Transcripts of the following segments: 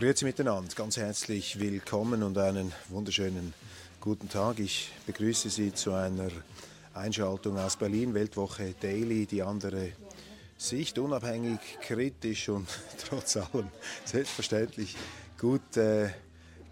Grüezi miteinander, ganz herzlich willkommen und einen wunderschönen guten Tag. Ich begrüße Sie zu einer Einschaltung aus Berlin, Weltwoche Daily, die andere Sicht, unabhängig, kritisch und trotz allem selbstverständlich gut äh,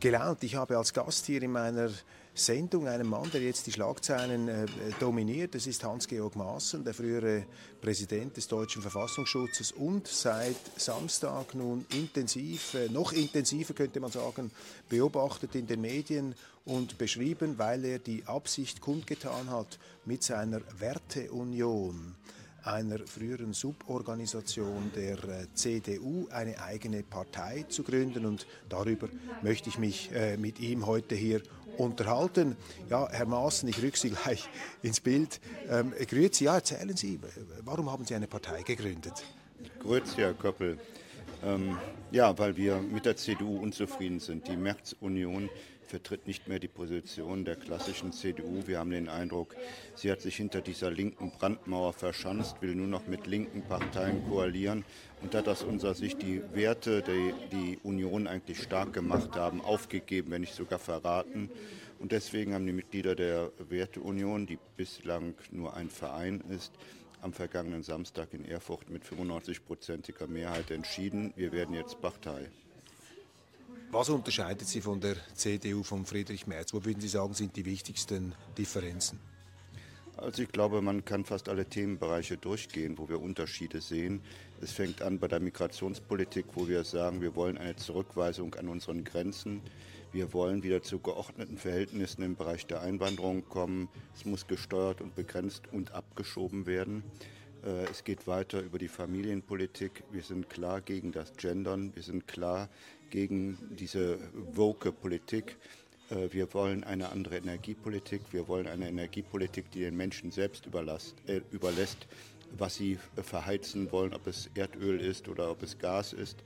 gelaunt. Ich habe als Gast hier in meiner Sendung einen Mann, der jetzt die Schlagzeilen äh, dominiert. Das ist Hans-Georg Maaßen, der frühere Präsident des deutschen Verfassungsschutzes und seit Samstag nun intensiv, äh, noch intensiver könnte man sagen, beobachtet in den Medien und beschrieben, weil er die Absicht kundgetan hat, mit seiner Werteunion einer früheren Suborganisation der äh, CDU eine eigene Partei zu gründen und darüber möchte ich mich äh, mit ihm heute hier unterhalten. Ja, Herr Maaßen, ich rücke Sie gleich ins Bild. Ähm, grüezi, ja, erzählen Sie, warum haben Sie eine Partei gegründet? Grüezi, Herr Köppel. Ähm, ja, weil wir mit der CDU unzufrieden sind. Die Märzunion vertritt nicht mehr die Position der klassischen CDU. Wir haben den Eindruck, sie hat sich hinter dieser linken Brandmauer verschanzt, will nur noch mit linken Parteien koalieren und hat aus unserer Sicht die Werte, die die Union eigentlich stark gemacht haben, aufgegeben, wenn nicht sogar verraten. Und deswegen haben die Mitglieder der Werteunion, die bislang nur ein Verein ist, am vergangenen Samstag in Erfurt mit 95-prozentiger Mehrheit entschieden, wir werden jetzt Partei. Was unterscheidet Sie von der CDU von Friedrich Merz? Wo würden Sie sagen, sind die wichtigsten Differenzen? Also ich glaube, man kann fast alle Themenbereiche durchgehen, wo wir Unterschiede sehen. Es fängt an bei der Migrationspolitik, wo wir sagen, wir wollen eine Zurückweisung an unseren Grenzen. Wir wollen wieder zu geordneten Verhältnissen im Bereich der Einwanderung kommen. Es muss gesteuert und begrenzt und abgeschoben werden. Äh, es geht weiter über die Familienpolitik. Wir sind klar gegen das Gendern. Wir sind klar gegen diese woke Politik. Äh, wir wollen eine andere Energiepolitik. Wir wollen eine Energiepolitik, die den Menschen selbst äh, überlässt, was sie verheizen wollen, ob es Erdöl ist oder ob es Gas ist.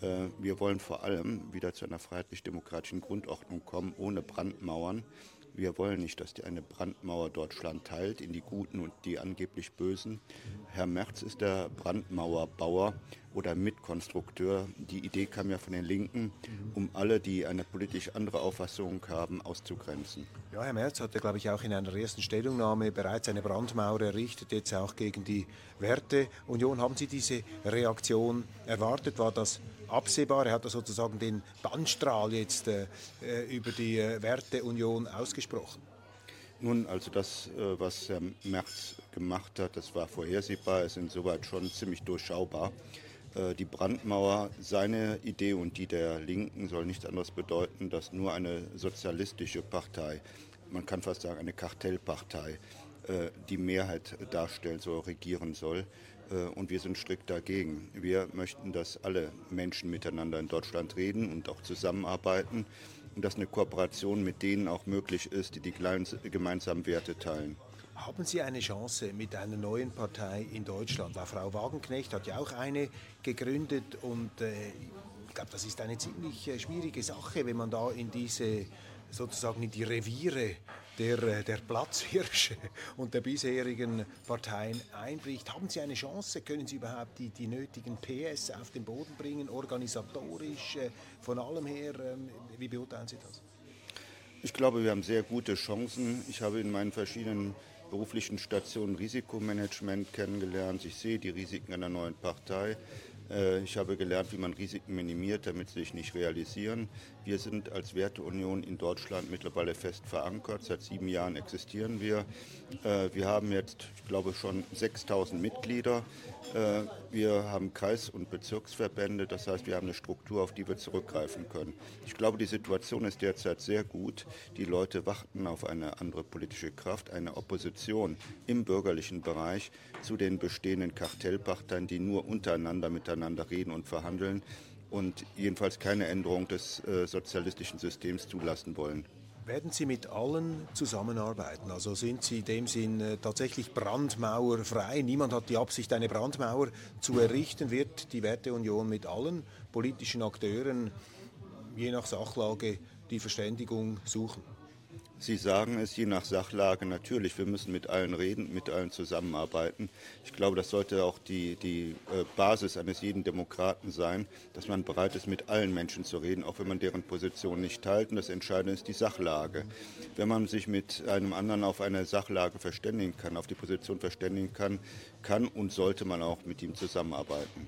Äh, wir wollen vor allem wieder zu einer freiheitlich-demokratischen Grundordnung kommen, ohne Brandmauern. Wir wollen nicht, dass die eine Brandmauer Deutschland teilt in die Guten und die angeblich Bösen. Herr Merz ist der Brandmauerbauer oder Mitkonstrukteur. Die Idee kam ja von den Linken, um alle, die eine politisch andere Auffassung haben, auszugrenzen. Ja, Herr Merz hatte, glaube ich, auch in einer ersten Stellungnahme bereits eine Brandmauer errichtet, jetzt auch gegen die Werteunion. Haben Sie diese Reaktion erwartet? War das absehbar. Er hat da sozusagen den Bannstrahl jetzt äh, äh, über die äh, Werteunion ausgesprochen. Nun, also das, äh, was Herr Merz gemacht hat, das war vorhersehbar, ist insoweit schon ziemlich durchschaubar. Äh, die Brandmauer, seine Idee und die der Linken soll nichts anderes bedeuten, dass nur eine sozialistische Partei, man kann fast sagen eine Kartellpartei, äh, die Mehrheit darstellen soll, regieren soll. Äh, und wir sind strikt dagegen. Wir möchten, dass alle Menschen miteinander in Deutschland reden und auch zusammenarbeiten und dass eine Kooperation mit denen auch möglich ist, die die gemeinsamen Werte teilen. Haben Sie eine Chance mit einer neuen Partei in Deutschland? Frau Wagenknecht hat ja auch eine gegründet und äh, ich glaube, das ist eine ziemlich äh, schwierige Sache, wenn man da in diese sozusagen in die Reviere der, äh, der Platzhirsche und der bisherigen Parteien einbricht. Haben Sie eine Chance? Können Sie überhaupt die, die nötigen PS auf den Boden bringen, organisatorisch, äh, von allem her? Ähm, wie beurteilen Sie das? Ich glaube, wir haben sehr gute Chancen. Ich habe in meinen verschiedenen beruflichen Stationen Risikomanagement kennengelernt. Ich sehe die Risiken einer neuen Partei. Äh, ich habe gelernt, wie man Risiken minimiert, damit sie sich nicht realisieren. Wir sind als Werteunion in Deutschland mittlerweile fest verankert. Seit sieben Jahren existieren wir. Äh, wir haben jetzt, ich glaube, schon 6000 Mitglieder. Äh, wir haben Kreis- und Bezirksverbände. Das heißt, wir haben eine Struktur, auf die wir zurückgreifen können. Ich glaube, die Situation ist derzeit sehr gut. Die Leute warten auf eine andere politische Kraft, eine Opposition im bürgerlichen Bereich zu den bestehenden Kartellparteien, die nur untereinander miteinander reden und verhandeln und jedenfalls keine Änderung des äh, sozialistischen Systems zulassen wollen. Werden Sie mit allen zusammenarbeiten? Also sind Sie in dem Sinn äh, tatsächlich brandmauerfrei? Niemand hat die Absicht, eine Brandmauer zu errichten. Wird die Werteunion mit allen politischen Akteuren je nach Sachlage die Verständigung suchen? Sie sagen es je nach Sachlage natürlich. Wir müssen mit allen reden, mit allen zusammenarbeiten. Ich glaube, das sollte auch die, die äh, Basis eines jeden Demokraten sein, dass man bereit ist, mit allen Menschen zu reden, auch wenn man deren Position nicht teilt. Und das Entscheidende ist die Sachlage. Wenn man sich mit einem anderen auf eine Sachlage verständigen kann, auf die Position verständigen kann, kann und sollte man auch mit ihm zusammenarbeiten.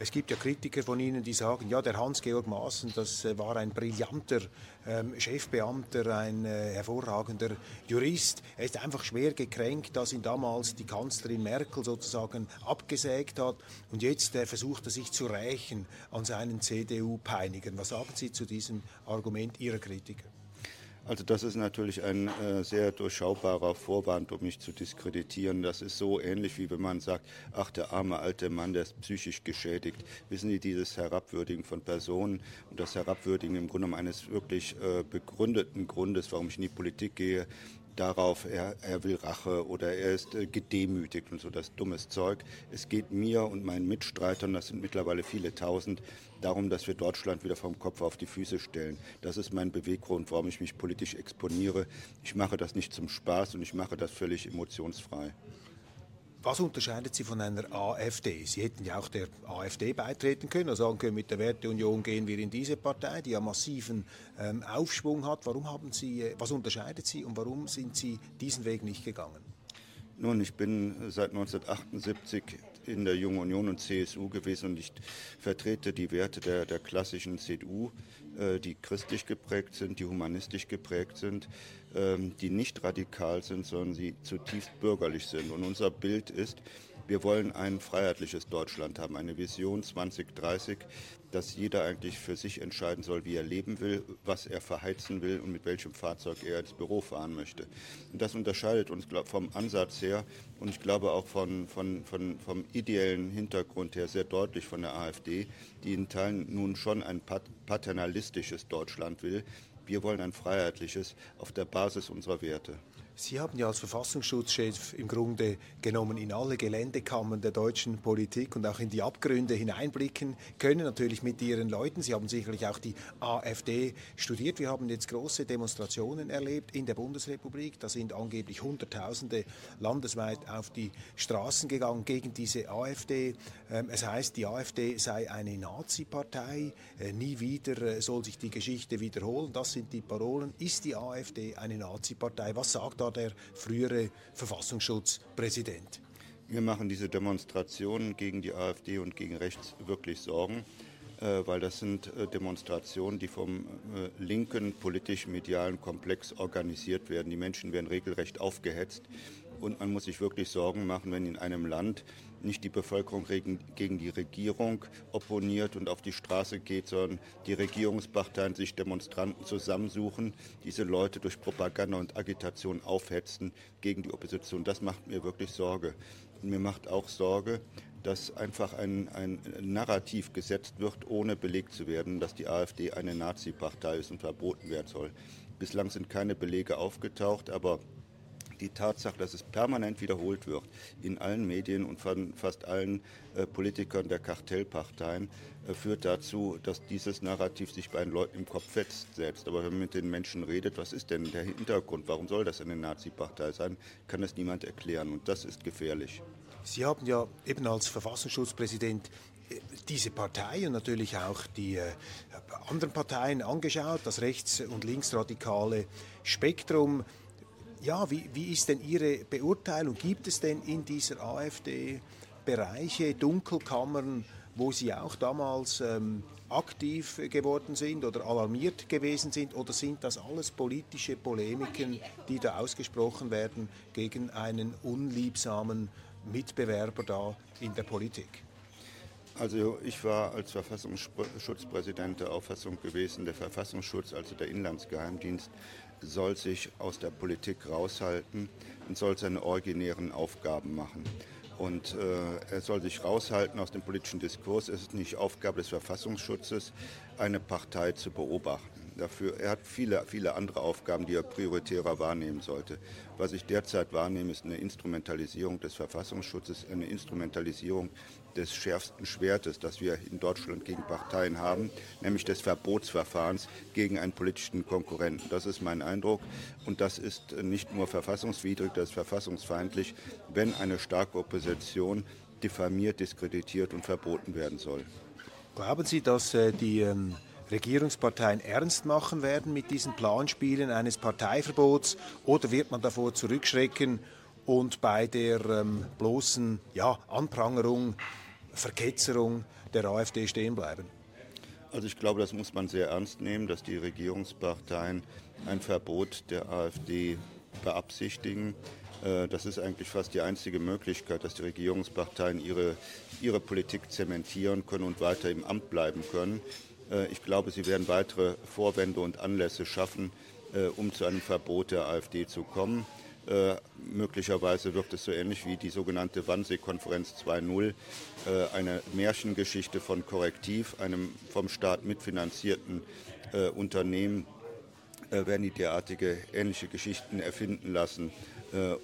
Es gibt ja Kritiker von Ihnen, die sagen, ja, der Hans-Georg Maaßen, das äh, war ein brillanter ähm, Chefbeamter, ein äh, hervorragender Jurist. Er ist einfach schwer gekränkt, dass ihn damals die Kanzlerin Merkel sozusagen abgesägt hat und jetzt äh, versucht er sich zu rächen an seinen CDU-Peinigern. Was sagen Sie zu diesem Argument Ihrer Kritiker? Also das ist natürlich ein äh, sehr durchschaubarer Vorwand, um mich zu diskreditieren. Das ist so ähnlich wie wenn man sagt, ach der arme alte Mann, der ist psychisch geschädigt. Wissen Sie, dieses Herabwürdigen von Personen und das Herabwürdigen im Grunde eines wirklich äh, begründeten Grundes, warum ich in die Politik gehe, darauf, er, er will Rache oder er ist äh, gedemütigt und so das dummes Zeug. Es geht mir und meinen Mitstreitern, das sind mittlerweile viele tausend, darum, dass wir Deutschland wieder vom Kopf auf die Füße stellen. Das ist mein Beweggrund, warum ich mich politisch exponiere. Ich mache das nicht zum Spaß und ich mache das völlig emotionsfrei. Was unterscheidet Sie von einer AfD? Sie hätten ja auch der AfD beitreten können oder sagen können, mit der Werteunion gehen wir in diese Partei, die ja massiven ähm, Aufschwung hat. Warum haben Sie, äh, was unterscheidet Sie und warum sind Sie diesen Weg nicht gegangen? Nun, ich bin seit 1978 in der Jungen Union und CSU gewesen und ich vertrete die Werte der, der klassischen CDU, äh, die christlich geprägt sind, die humanistisch geprägt sind. Ähm, die nicht radikal sind, sondern sie zutiefst bürgerlich sind. Und unser Bild ist, wir wollen ein freiheitliches Deutschland haben, eine Vision 2030, dass jeder eigentlich für sich entscheiden soll, wie er leben will, was er verheizen will und mit welchem Fahrzeug er ins Büro fahren möchte. Und das unterscheidet uns vom Ansatz her und ich glaube auch von, von, von, vom ideellen Hintergrund her sehr deutlich von der AfD, die in Teilen nun schon ein paternalistisches Deutschland will, wir wollen ein freiheitliches auf der Basis unserer Werte. Sie haben ja als Verfassungsschutzchef im Grunde genommen in alle Geländekammern der deutschen Politik und auch in die Abgründe hineinblicken können, natürlich mit Ihren Leuten. Sie haben sicherlich auch die AfD studiert. Wir haben jetzt große Demonstrationen erlebt in der Bundesrepublik. Da sind angeblich Hunderttausende landesweit auf die Straßen gegangen gegen diese AfD. Ähm, es heißt, die AfD sei eine Nazi-Partei. Äh, nie wieder äh, soll sich die Geschichte wiederholen. Das sind die Parolen. Ist die AfD eine Nazi-Partei? Was sagt da der frühere Verfassungsschutzpräsident. Wir machen diese Demonstrationen gegen die AfD und gegen rechts wirklich Sorgen, äh, weil das sind äh, Demonstrationen, die vom äh, linken politisch-medialen Komplex organisiert werden. Die Menschen werden regelrecht aufgehetzt und man muss sich wirklich Sorgen machen, wenn in einem Land nicht die Bevölkerung gegen die Regierung opponiert und auf die Straße geht, sondern die Regierungsparteien sich Demonstranten zusammensuchen, diese Leute durch Propaganda und Agitation aufhetzen gegen die Opposition. Das macht mir wirklich Sorge. Und mir macht auch Sorge, dass einfach ein, ein Narrativ gesetzt wird, ohne belegt zu werden, dass die AfD eine Nazi-Partei ist und verboten werden soll. Bislang sind keine Belege aufgetaucht, aber die Tatsache, dass es permanent wiederholt wird in allen Medien und von fast allen äh, Politikern der Kartellparteien, äh, führt dazu, dass dieses Narrativ sich bei den Leuten im Kopf festsetzt. Aber wenn man mit den Menschen redet, was ist denn der Hintergrund? Warum soll das eine Nazi-Partei sein? Kann das niemand erklären und das ist gefährlich. Sie haben ja eben als Verfassungsschutzpräsident äh, diese Partei und natürlich auch die anderen Parteien angeschaut, das rechts- und linksradikale Spektrum. Ja, wie, wie ist denn Ihre Beurteilung? Gibt es denn in dieser AfD Bereiche, Dunkelkammern, wo Sie auch damals ähm, aktiv geworden sind oder alarmiert gewesen sind? Oder sind das alles politische Polemiken, die da ausgesprochen werden gegen einen unliebsamen Mitbewerber da in der Politik? Also ich war als Verfassungsschutzpräsident der Auffassung gewesen, der Verfassungsschutz, also der Inlandsgeheimdienst, soll sich aus der Politik raushalten und soll seine originären Aufgaben machen. Und äh, er soll sich raushalten aus dem politischen Diskurs. Es ist nicht Aufgabe des Verfassungsschutzes, eine Partei zu beobachten dafür. Er hat viele, viele andere Aufgaben, die er prioritärer wahrnehmen sollte. Was ich derzeit wahrnehme, ist eine Instrumentalisierung des Verfassungsschutzes, eine Instrumentalisierung des schärfsten Schwertes, das wir in Deutschland gegen Parteien haben, nämlich des Verbotsverfahrens gegen einen politischen Konkurrenten. Das ist mein Eindruck und das ist nicht nur verfassungswidrig, das ist verfassungsfeindlich, wenn eine starke Opposition diffamiert, diskreditiert und verboten werden soll. Glauben Sie, dass äh, die ähm Regierungsparteien ernst machen werden mit diesen Planspielen eines Parteiverbots oder wird man davor zurückschrecken und bei der ähm, bloßen ja, Anprangerung, Verketzerung der AfD stehen bleiben? Also ich glaube, das muss man sehr ernst nehmen, dass die Regierungsparteien ein Verbot der AfD beabsichtigen. Äh, das ist eigentlich fast die einzige Möglichkeit, dass die Regierungsparteien ihre, ihre Politik zementieren können und weiter im Amt bleiben können. Äh, ich glaube, sie werden weitere Vorwände und Anlässe schaffen, äh, um zu einem Verbot der AfD zu kommen. Äh, möglicherweise wirkt es so ähnlich wie die sogenannte Wannsee-Konferenz 2.0, äh, eine Märchengeschichte von Korrektiv, einem vom Staat mitfinanzierten äh, Unternehmen, äh, werden die derartige ähnliche Geschichten erfinden lassen,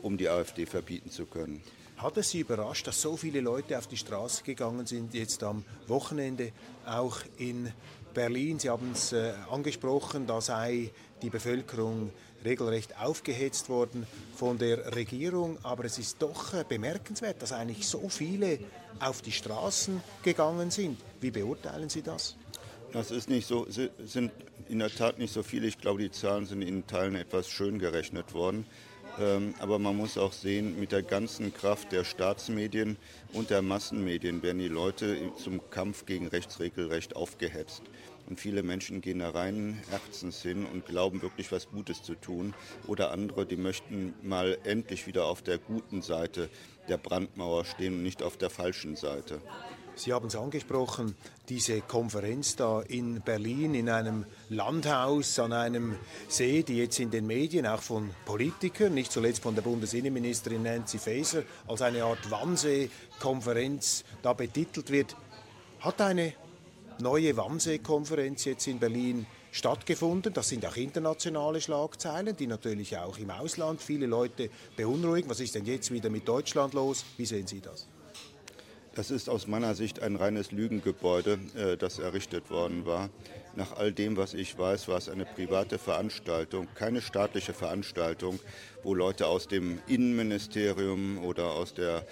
um die AfD verbieten zu können. Hat es Sie überrascht, dass so viele Leute auf die Straße gegangen sind, jetzt am Wochenende auch in Berlin? Sie haben es äh, angesprochen, da sei die Bevölkerung regelrecht aufgehetzt worden von der Regierung. Aber es ist doch äh, bemerkenswert, dass eigentlich so viele auf die Straßen gegangen sind. Wie beurteilen Sie das? Das ist nicht so, sind in der Tat nicht so viele. Ich glaube, die Zahlen sind in Teilen etwas schön gerechnet worden. Ähm, aber man muss auch sehen, mit der ganzen Kraft der Staatsmedien und der Massenmedien werden die Leute zum Kampf gegen Rechtsregelrecht aufgehetzt. Und viele Menschen gehen da rein Herzens hin und glauben wirklich was Gutes zu tun. Oder andere, die möchten mal endlich wieder auf der guten Seite der Brandmauer stehen und nicht auf der falschen Seite. Sie haben es angesprochen, diese Konferenz da in Berlin in einem Landhaus an einem See, die jetzt in den Medien auch von Politikern, nicht zuletzt von der Bundesinnenministerin Nancy Faeser, als eine Art Wannsee-Konferenz da betitelt wird. Hat eine neue Wannsee-Konferenz jetzt in Berlin stattgefunden. Das sind auch internationale Schlagzeilen, die natürlich auch im Ausland viele Leute beunruhigen. Was ist denn jetzt wieder mit Deutschland los? Wie sehen Sie das? Das ist aus meiner Sicht ein reines Lügengebäude, äh, das errichtet worden war. Nach all dem, was ich weiß, war es eine private Veranstaltung, keine staatliche Veranstaltung, wo Leute aus dem Innenministerium oder aus der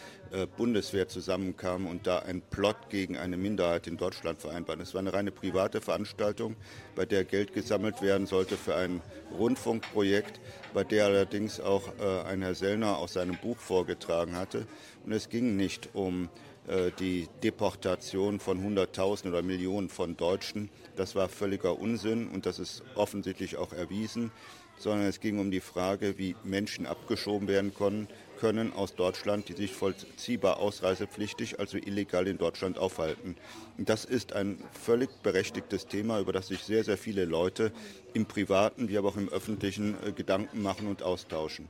Bundeswehr zusammenkamen und da einen Plot gegen eine Minderheit in Deutschland vereinbaren. Es war eine reine private Veranstaltung, bei der Geld gesammelt werden sollte für ein Rundfunkprojekt, bei der allerdings auch äh, ein Herr Sellner aus seinem Buch vorgetragen hatte. Und es ging nicht um äh, die Deportation von Hunderttausenden oder Millionen von Deutschen. Das war völliger Unsinn und das ist offensichtlich auch erwiesen, sondern es ging um die Frage, wie Menschen abgeschoben werden können, können aus Deutschland, die sich vollziehbar ausreisepflichtig, also illegal in Deutschland aufhalten. Das ist ein völlig berechtigtes Thema, über das sich sehr, sehr viele Leute im privaten wie aber auch im öffentlichen äh, Gedanken machen und austauschen.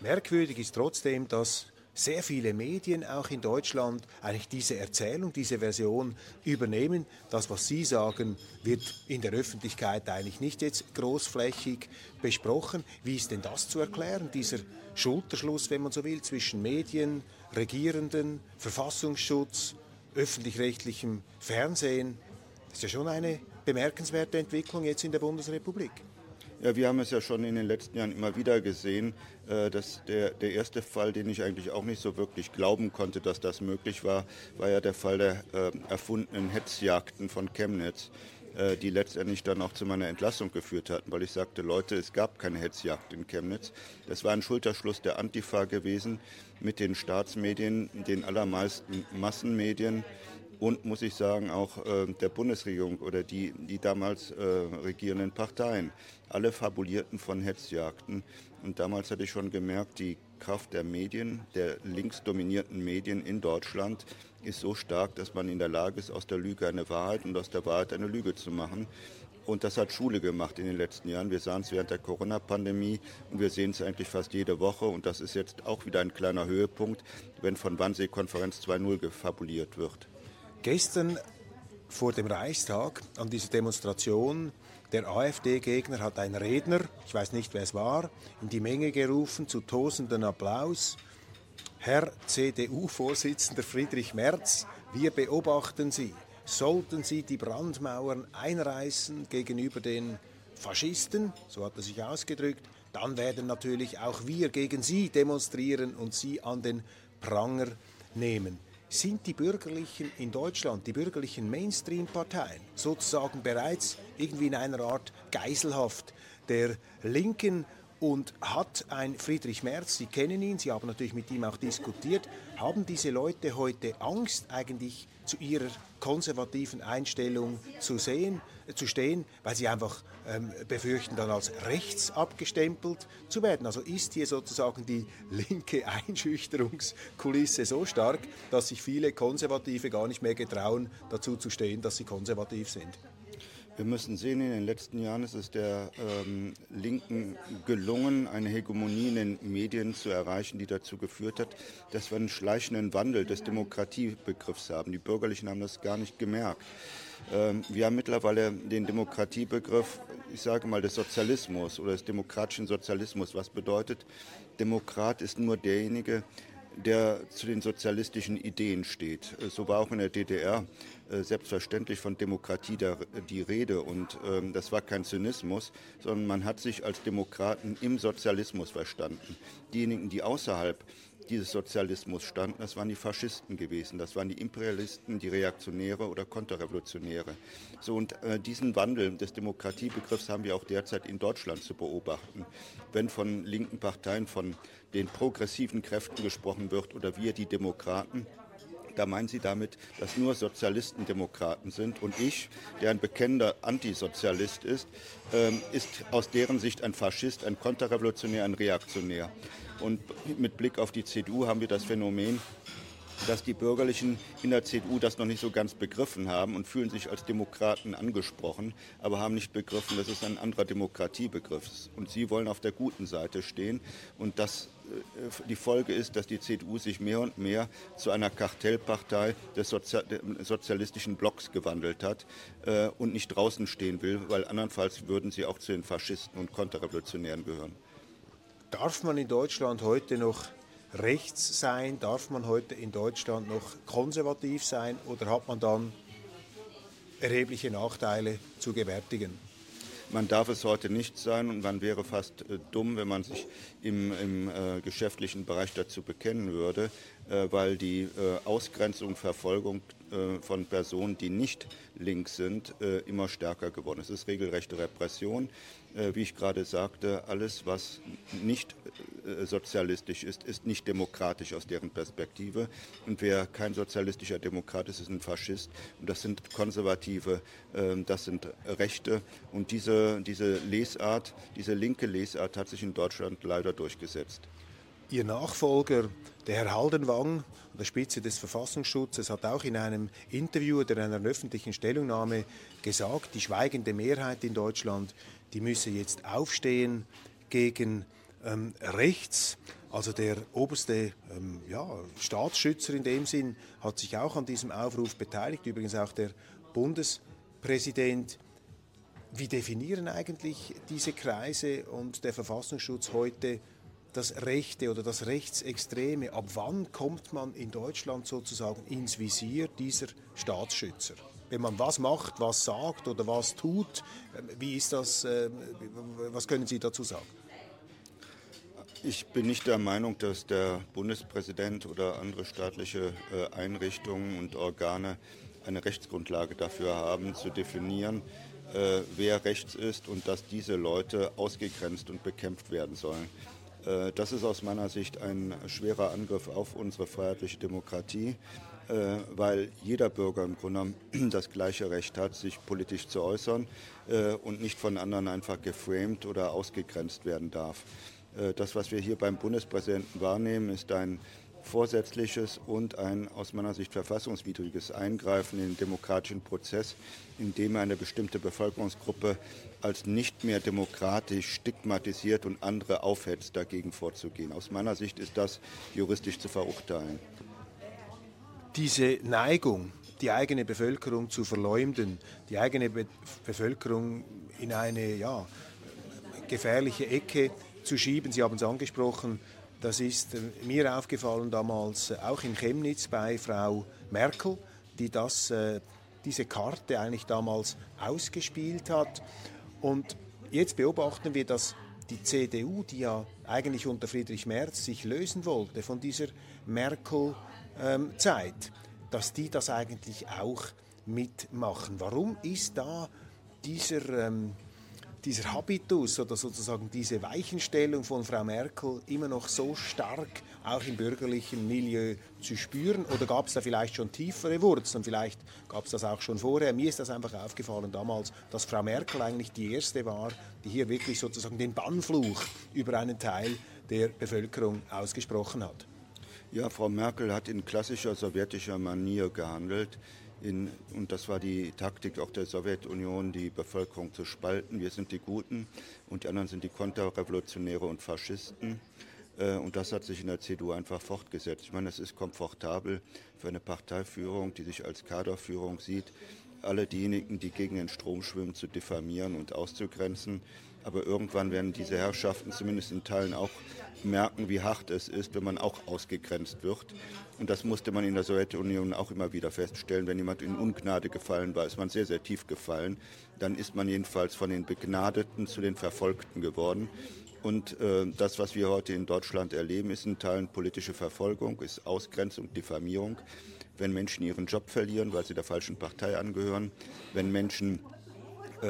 Merkwürdig ist trotzdem, dass sehr viele Medien, auch in Deutschland, eigentlich diese Erzählung, diese Version übernehmen. Das, was Sie sagen, wird in der Öffentlichkeit eigentlich nicht jetzt großflächig besprochen. Wie ist denn das zu erklären, dieser Schulterschluss, wenn man so will, zwischen Medien, Regierenden, Verfassungsschutz, öffentlich-rechtlichem Fernsehen? Das ist ja schon eine bemerkenswerte Entwicklung jetzt in der Bundesrepublik. Ja, wir haben es ja schon in den letzten Jahren immer wieder gesehen, äh, dass der, der erste Fall, den ich eigentlich auch nicht so wirklich glauben konnte, dass das möglich war, war ja der Fall der äh, erfundenen Hetzjagden von Chemnitz, äh, die letztendlich dann auch zu meiner Entlassung geführt hatten, weil ich sagte, Leute, es gab keine Hetzjagd in Chemnitz. Das war ein Schulterschluss der Antifa gewesen mit den Staatsmedien, den allermeisten Massenmedien und, muss ich sagen, auch äh, der Bundesregierung oder die, die damals äh, regierenden Parteien. Alle fabulierten von Hetzjagden. Und damals hatte ich schon gemerkt, die Kraft der Medien, der linksdominierten Medien in Deutschland, ist so stark, dass man in der Lage ist, aus der Lüge eine Wahrheit und aus der Wahrheit eine Lüge zu machen. Und das hat Schule gemacht in den letzten Jahren. Wir sahen es während der Corona-Pandemie und wir sehen es eigentlich fast jede Woche. Und das ist jetzt auch wieder ein kleiner Höhepunkt, wenn von Wannsee-Konferenz 2.0 gefabuliert wird. Gestern vor dem Reichstag an dieser Demonstration der AfD-Gegner hat ein Redner, ich weiß nicht wer es war, in die Menge gerufen zu tosenden Applaus. Herr CDU-Vorsitzender Friedrich Merz, wir beobachten Sie sollten sie die Brandmauern einreißen gegenüber den Faschisten, so hat er sich ausgedrückt, dann werden natürlich auch wir gegen sie demonstrieren und sie an den Pranger nehmen. Sind die Bürgerlichen in Deutschland, die bürgerlichen Mainstream-Parteien, sozusagen bereits irgendwie in einer Art Geiselhaft der Linken und hat ein Friedrich Merz, Sie kennen ihn, Sie haben natürlich mit ihm auch diskutiert, haben diese Leute heute Angst eigentlich zu ihrer konservativen Einstellung zu, sehen, äh, zu stehen, weil sie einfach ähm, befürchten, dann als rechts abgestempelt zu werden. Also ist hier sozusagen die linke Einschüchterungskulisse so stark, dass sich viele Konservative gar nicht mehr getrauen, dazu zu stehen, dass sie konservativ sind. Wir müssen sehen, in den letzten Jahren ist es der ähm, Linken gelungen, eine Hegemonie in den Medien zu erreichen, die dazu geführt hat, dass wir einen schleichenden Wandel des Demokratiebegriffs haben. Die Bürgerlichen haben das gar nicht gemerkt. Ähm, wir haben mittlerweile den Demokratiebegriff, ich sage mal, des Sozialismus oder des demokratischen Sozialismus. Was bedeutet, Demokrat ist nur derjenige, der zu den sozialistischen Ideen steht. So war auch in der DDR äh, selbstverständlich von Demokratie die Rede und ähm, das war kein Zynismus, sondern man hat sich als Demokraten im Sozialismus verstanden. Diejenigen, die außerhalb dieses Sozialismus standen, das waren die Faschisten gewesen, das waren die Imperialisten, die Reaktionäre oder Konterrevolutionäre. So und äh, diesen Wandel des Demokratiebegriffs haben wir auch derzeit in Deutschland zu beobachten. Wenn von linken Parteien von den progressiven Kräften gesprochen wird oder wir die Demokraten, da meinen Sie damit, dass nur Sozialisten Demokraten sind und ich, der ein bekennender Antisozialist ist, ähm, ist aus deren Sicht ein Faschist, ein Konterrevolutionär, ein Reaktionär. Und mit Blick auf die CDU haben wir das Phänomen, dass die Bürgerlichen in der CDU das noch nicht so ganz begriffen haben und fühlen sich als Demokraten angesprochen, aber haben nicht begriffen, dass es ein anderer Demokratiebegriff ist. Und sie wollen auf der guten Seite stehen. Und das, äh, die Folge ist, dass die CDU sich mehr und mehr zu einer Kartellpartei des sozialistischen Blocks gewandelt hat äh, und nicht draußen stehen will, weil andernfalls würden sie auch zu den Faschisten und Konterrevolutionären gehören. Darf man in Deutschland heute noch rechts sein? Darf man heute in Deutschland noch konservativ sein oder hat man dann erhebliche Nachteile zu gewärtigen? Man darf es heute nicht sein und man wäre fast äh, dumm, wenn man sich im, im äh, geschäftlichen Bereich dazu bekennen würde, weil die äh, Ausgrenzung, Verfolgung äh, von Personen, die nicht links sind, äh, immer stärker geworden. Es ist regelrechte Repression. Äh, wie ich gerade sagte, alles, was nicht äh, sozialistisch ist, ist nicht demokratisch aus deren Perspektive. Und wer kein sozialistischer Demokrat ist, ist ein Faschist. Und das sind Konservative, ähm, das sind Rechte. Und diese, diese Lesart, diese linke Lesart hat sich in Deutschland leider durchgesetzt. Ihr Nachfolger, der Herr Haldenwang, an der Spitze des Verfassungsschutzes, hat auch in einem Interview oder einer öffentlichen Stellungnahme gesagt, die schweigende Mehrheit in Deutschland die müsse jetzt aufstehen gegen ähm, rechts. Also der oberste ähm, ja, Staatsschützer in dem Sinn hat sich auch an diesem Aufruf beteiligt, übrigens auch der Bundespräsident. Wie definieren eigentlich diese Kreise und der Verfassungsschutz heute das Rechte oder das Rechtsextreme? Ab wann kommt man in Deutschland sozusagen ins Visier dieser Staatsschützer? wenn man was macht, was sagt oder was tut. Ähm, wie ist das? Ähm, was können Sie dazu sagen? Ich bin nicht der Meinung, dass der Bundespräsident oder andere staatliche äh, Einrichtungen und Organe eine Rechtsgrundlage dafür haben, zu definieren, äh, wer rechts ist und dass diese Leute ausgegrenzt und bekämpft werden sollen. Äh, das ist aus meiner Sicht ein schwerer Angriff auf unsere freiheitliche Demokratie. äh, weil jeder Bürger im Grunde genommen das gleiche Recht hat, sich politisch zu äußern äh, und nicht von anderen einfach geframed oder ausgegrenzt werden darf. Das, was wir hier beim Bundespräsidenten wahrnehmen, ist ein vorsätzliches und ein aus meiner Sicht verfassungswidriges Eingreifen in den demokratischen Prozess, indem eine bestimmte Bevölkerungsgruppe als nicht mehr demokratisch stigmatisiert und andere aufhetzt, dagegen vorzugehen. Aus meiner Sicht ist das juristisch zu verurteilen diese Neigung, die eigene Bevölkerung zu verleumden, die eigene Be Bevölkerung in eine ja, gefährliche Ecke zu schieben. Sie haben es angesprochen, das ist äh, mir aufgefallen damals äh, auch in Chemnitz bei Frau Merkel, die das, äh, diese Karte eigentlich damals ausgespielt hat. Und jetzt beobachten wir, dass die CDU, die ja eigentlich unter Friedrich Merz sich lösen wollte von dieser Merkel- ähm, dass die das eigentlich auch mitmachen. Warum ist da dieser, ähm, dieser Habitus oder sozusagen diese Weichenstellung von Frau Merkel immer noch so stark auch im bürgerlichen Milieu zu spüren? Oder gab es da vielleicht schon tiefere Wurzeln? Vielleicht gab es das auch schon vorher. Mir ist das einfach aufgefallen damals, dass Frau Merkel eigentlich die erste war, die hier wirklich sozusagen den Bannfluch über einen Teil der Bevölkerung ausgesprochen hat. Ja, Frau Merkel hat in klassischer sowjetischer Manier gehandelt. In, und das war die Taktik auch der Sowjetunion, die Bevölkerung zu spalten. Wir sind die Guten und die anderen sind die Konterrevolutionäre und Faschisten. Äh, und das hat sich in der CDU einfach fortgesetzt. Ich meine, es ist komfortabel für eine Parteiführung, die sich als Kaderführung sieht, alle diejenigen, die gegen den Strom schwimmen, zu diffamieren und auszugrenzen. Aber irgendwann werden diese Herrschaften zumindest in Teilen auch merken, wie hart es ist, wenn man auch ausgegrenzt wird. Und das musste man in der Sowjetunion auch immer wieder feststellen. Wenn jemand in Ungnade gefallen war, ist man sehr, sehr tief gefallen. Dann ist man jedenfalls von den Begnadeten zu den Verfolgten geworden. Und äh, das, was wir heute in Deutschland erleben, ist in Teilen politische Verfolgung, ist Ausgrenzung, Diffamierung. Wenn Menschen ihren Job verlieren, weil sie der falschen Partei angehören, wenn Menschen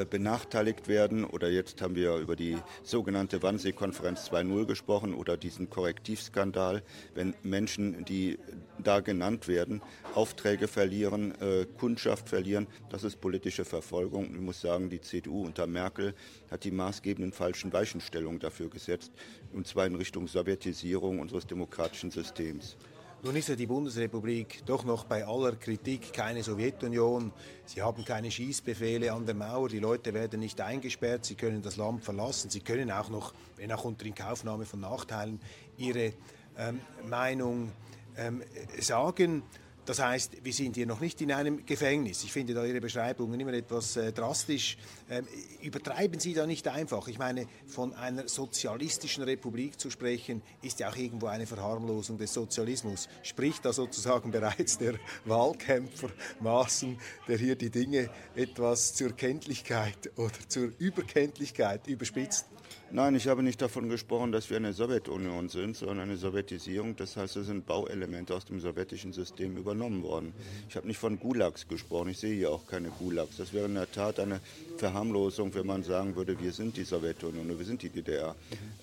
benachteiligt werden. Oder jetzt haben wir über die sogenannte Wannsee-Konferenz 2.0 gesprochen oder diesen Korrektivskandal, wenn Menschen, die da genannt werden, Aufträge verlieren, äh, Kundschaft verlieren. Das ist politische Verfolgung. Ich muss sagen, die CDU unter Merkel hat die maßgebenden falschen Weichenstellungen dafür gesetzt, und zwar in Richtung Sowjetisierung unseres demokratischen Systems. Nun ist ja die Bundesrepublik doch noch bei aller Kritik keine Sowjetunion. Sie haben keine Schießbefehle an der Mauer, die Leute werden nicht eingesperrt, sie können das Land verlassen, sie können auch noch, wenn auch unter Inkaufnahme von Nachteilen, ihre ähm, Meinung ähm, sagen. Das heißt, wir sind hier noch nicht in einem Gefängnis. Ich finde da Ihre Beschreibungen immer etwas äh, drastisch. Ähm, übertreiben Sie da nicht einfach. Ich meine, von einer sozialistischen Republik zu sprechen, ist ja auch irgendwo eine Verharmlosung des Sozialismus. Spricht da sozusagen bereits der Wahlkämpfer Maßen, der hier die Dinge etwas zur Kenntlichkeit oder zur Überkenntlichkeit überspitzt? Nein, ich habe nicht davon gesprochen, dass wir eine Sowjetunion sind, sondern eine Sowjetisierung. Das heißt, es sind Bauelemente aus dem sowjetischen System übernommen worden. Ich habe nicht von Gulags gesprochen. Ich sehe hier auch keine Gulags. Das wäre in der Tat eine Verharmlosung, wenn man sagen würde, wir sind die Sowjetunion oder wir sind die DDR.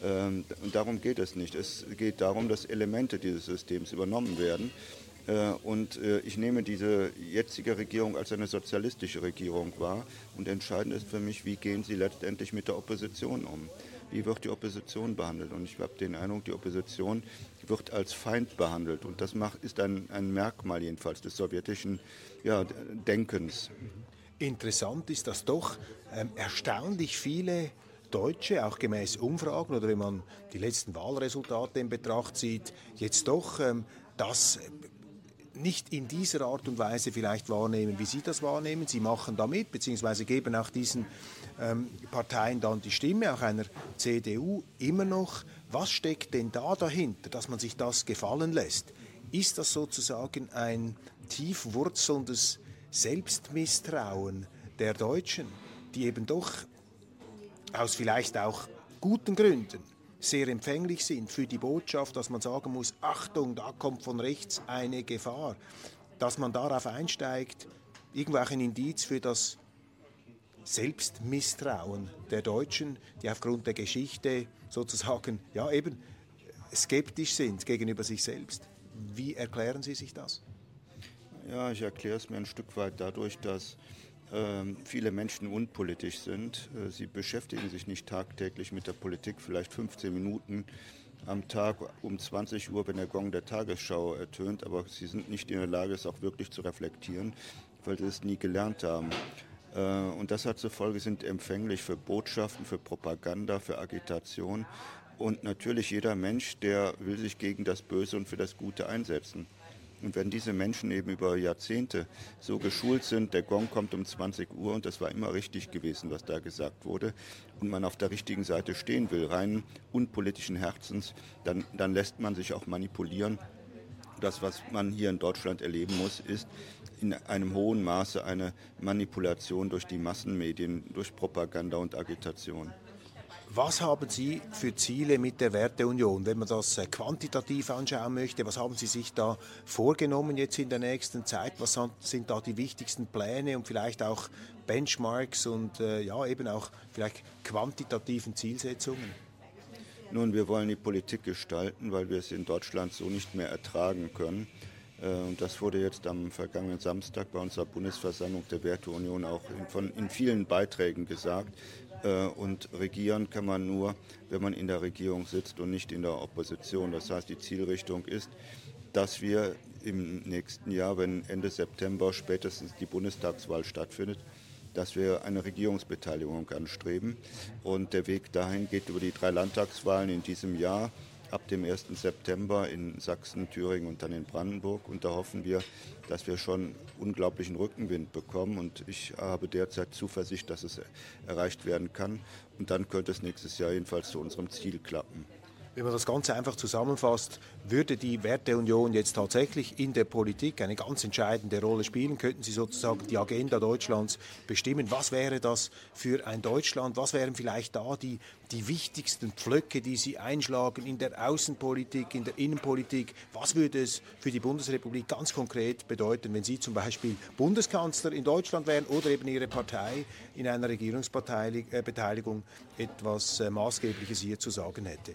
Ähm, und darum geht es nicht. Es geht darum, dass Elemente dieses Systems übernommen werden. Äh, und äh, ich nehme diese jetzige Regierung als eine sozialistische Regierung wahr. Und entscheidend ist für mich, wie gehen Sie letztendlich mit der Opposition um wie wird die Opposition behandelt. Und ich habe den Eindruck, die Opposition wird als Feind behandelt. Und das macht, ist ein, ein Merkmal jedenfalls des sowjetischen ja, Denkens. Interessant ist, dass doch ähm, erstaunlich viele Deutsche, auch gemäß Umfragen oder wenn man die letzten Wahlresultate in Betracht zieht, jetzt doch ähm, das nicht in dieser Art und Weise vielleicht wahrnehmen, wie Sie das wahrnehmen. Sie machen damit, beziehungsweise geben auch diesen ähm, Parteien dann die Stimme, auch einer CDU immer noch. Was steckt denn da dahinter, dass man sich das gefallen lässt? Ist das sozusagen ein tief wurzelndes Selbstmisstrauen der Deutschen, die eben doch aus vielleicht auch guten Gründen sehr empfänglich sind für die Botschaft, dass man sagen muss, Achtung, da kommt von rechts eine Gefahr, dass man darauf einsteigt, irgendwo auch ein Indiz für das Selbstmisstrauen der Deutschen, die aufgrund der Geschichte sozusagen, ja eben, skeptisch sind gegenüber sich selbst. Wie erklären Sie sich das? Ja, ich erkläre es mir ein Stück weit dadurch, dass ähm, viele Menschen unpolitisch sind. Äh, sie beschäftigen sich nicht tagtäglich mit der Politik, vielleicht 15 Minuten am Tag um 20 Uhr, wenn der Gong der Tagesschau ertönt, aber sie sind nicht in der Lage, es auch wirklich zu reflektieren, weil sie es nie gelernt haben. Äh, und das hat zur Folge, sind empfänglich für Botschaften, für Propaganda, für Agitation. Und natürlich jeder Mensch, der will sich gegen das Böse und für das Gute einsetzen. Und wenn diese Menschen eben über Jahrzehnte so geschult sind, der Gong kommt um 20 Uhr und das war immer richtig gewesen, was da gesagt wurde, und man auf der richtigen Seite stehen will, rein unpolitischen Herzens, dann, dann lässt man sich auch manipulieren. Das, was man hier in Deutschland erleben muss, ist in einem hohen Maße eine Manipulation durch die Massenmedien, durch Propaganda und Agitation. Was haben Sie für Ziele mit der Werteunion, wenn man das äh, quantitativ anschauen möchte? Was haben Sie sich da vorgenommen jetzt in der nächsten Zeit? Was sind da die wichtigsten Pläne und vielleicht auch Benchmarks und äh, ja eben auch vielleicht quantitativen Zielsetzungen? Nun, wir wollen die Politik gestalten, weil wir es in Deutschland so nicht mehr ertragen können. Äh, und das wurde jetzt am vergangenen Samstag bei unserer Bundesversammlung der Werteunion auch in, von, in vielen Beiträgen gesagt. Äh, und regieren kann man nur, wenn man in der Regierung sitzt und nicht in der Opposition. Das heißt, die Zielrichtung ist, dass wir im nächsten Jahr, wenn Ende September spätestens die Bundestagswahl stattfindet, dass wir eine Regierungsbeteiligung anstreben. Und der Weg dahin geht über die drei Landtagswahlen in diesem Jahr ab dem 1. September in Sachsen, Thüringen und dann in Brandenburg. Und da hoffen wir, dass wir schon unglaublichen Rückenwind bekommen. Und ich habe derzeit Zuversicht, dass es erreicht werden kann. Und dann könnte es nächstes Jahr jedenfalls zu unserem Ziel klappen. Wenn man das Ganze einfach zusammenfasst, würde die Werteunion jetzt tatsächlich in der Politik eine ganz entscheidende Rolle spielen? Könnten Sie sozusagen die Agenda Deutschlands bestimmen? Was wäre das für ein Deutschland? Was wären vielleicht da die, die wichtigsten Pflöcke, die Sie einschlagen in der Außenpolitik, in der Innenpolitik? Was würde es für die Bundesrepublik ganz konkret bedeuten, wenn Sie zum Beispiel Bundeskanzler in Deutschland wären oder eben Ihre Partei in einer Regierungsbeteiligung äh, etwas äh, Maßgebliches hier zu sagen hätte?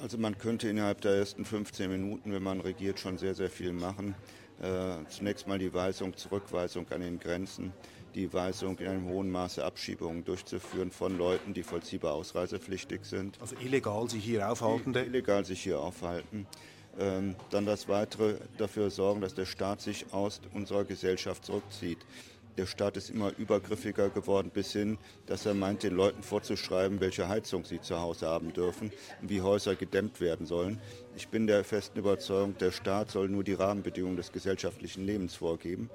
Also man könnte innerhalb der ersten 15 Minuten, wenn man regiert, schon sehr, sehr viel machen. Äh, zunächst mal die Weisung, Zurückweisung an den Grenzen, die Weisung in einem hohen Maße Abschiebungen durchzuführen von Leuten, die vollziehbar ausreisepflichtig sind. Also illegal sich hier aufhalten? Illegal sich hier aufhalten. Ähm, dann das Weitere dafür sorgen, dass der Staat sich aus unserer Gesellschaft zurückzieht. Der Staat ist immer übergriffiger geworden, bis hin, dass er meint, den Leuten vorzuschreiben, welche Heizung sie zu Hause haben dürfen und wie Häuser gedämmt werden sollen. Ich bin der festen Überzeugung, der Staat soll nur die Rahmenbedingungen des gesellschaftlichen Lebens vorgeben,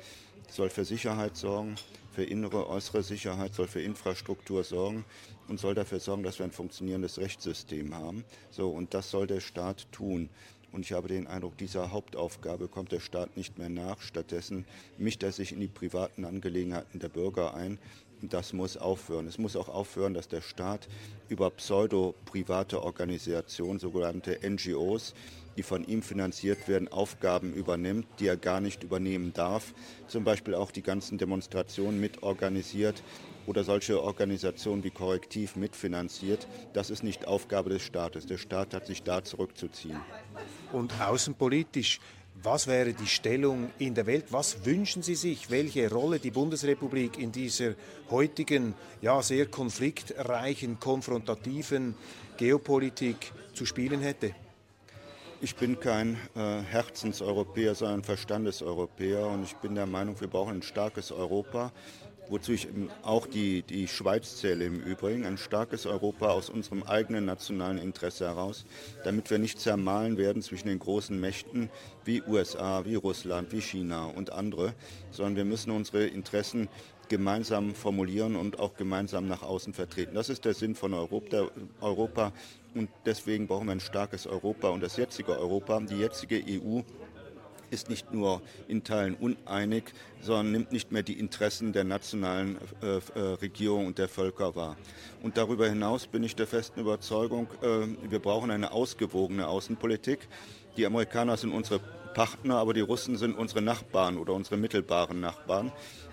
soll für Sicherheit sorgen, für innere, äußere Sicherheit, soll für Infrastruktur sorgen und soll dafür sorgen, dass wir ein funktionierendes Rechtssystem haben. So, und das soll der Staat tun. Und ich habe den Eindruck, dieser Hauptaufgabe kommt der Staat nicht mehr nach. Stattdessen mischt er sich in die privaten Angelegenheiten der Bürger ein. Und das muss aufhören. Es muss auch aufhören, dass der Staat über pseudo-private Organisationen, sogenannte NGOs, die von ihm finanziert werden, Aufgaben übernimmt, die er gar nicht übernehmen darf. Zum Beispiel auch die ganzen Demonstrationen mitorganisiert, oder solche Organisationen wie Korrektiv mitfinanziert. Das ist nicht Aufgabe des Staates. Der Staat hat sich da zurückzuziehen. Und außenpolitisch, was wäre die Stellung in der Welt? Was wünschen Sie sich, welche Rolle die Bundesrepublik in dieser heutigen, ja, sehr konfliktreichen, konfrontativen Geopolitik zu spielen hätte? Ich bin kein äh, Herzenseuropäer, sondern Verstandeseuropäer und ich bin der Meinung, wir brauchen ein starkes Europa wozu ich auch die, die Schweiz zähle im Übrigen, ein starkes Europa aus unserem eigenen nationalen Interesse heraus, damit wir nicht zermahlen werden zwischen den großen Mächten wie USA, wie Russland, wie China und andere, sondern wir müssen unsere Interessen gemeinsam formulieren und auch gemeinsam nach außen vertreten. Das ist der Sinn von Europa, Europa. Und deswegen brauchen wir ein starkes Europa und das jetzige Europa, die jetzige EU ist nicht nur in Teilen uneinig, sondern nimmt nicht mehr die Interessen der nationalen äh, äh, Regierung und der Völker wahr. Und darüber hinaus bin ich der festen Überzeugung, äh, wir brauchen eine ausgewogene Außenpolitik. Die Amerikaner sind unsere Partner, aber die Russen sind unsere Nachbarn oder unsere mittelbaren Nachbarn.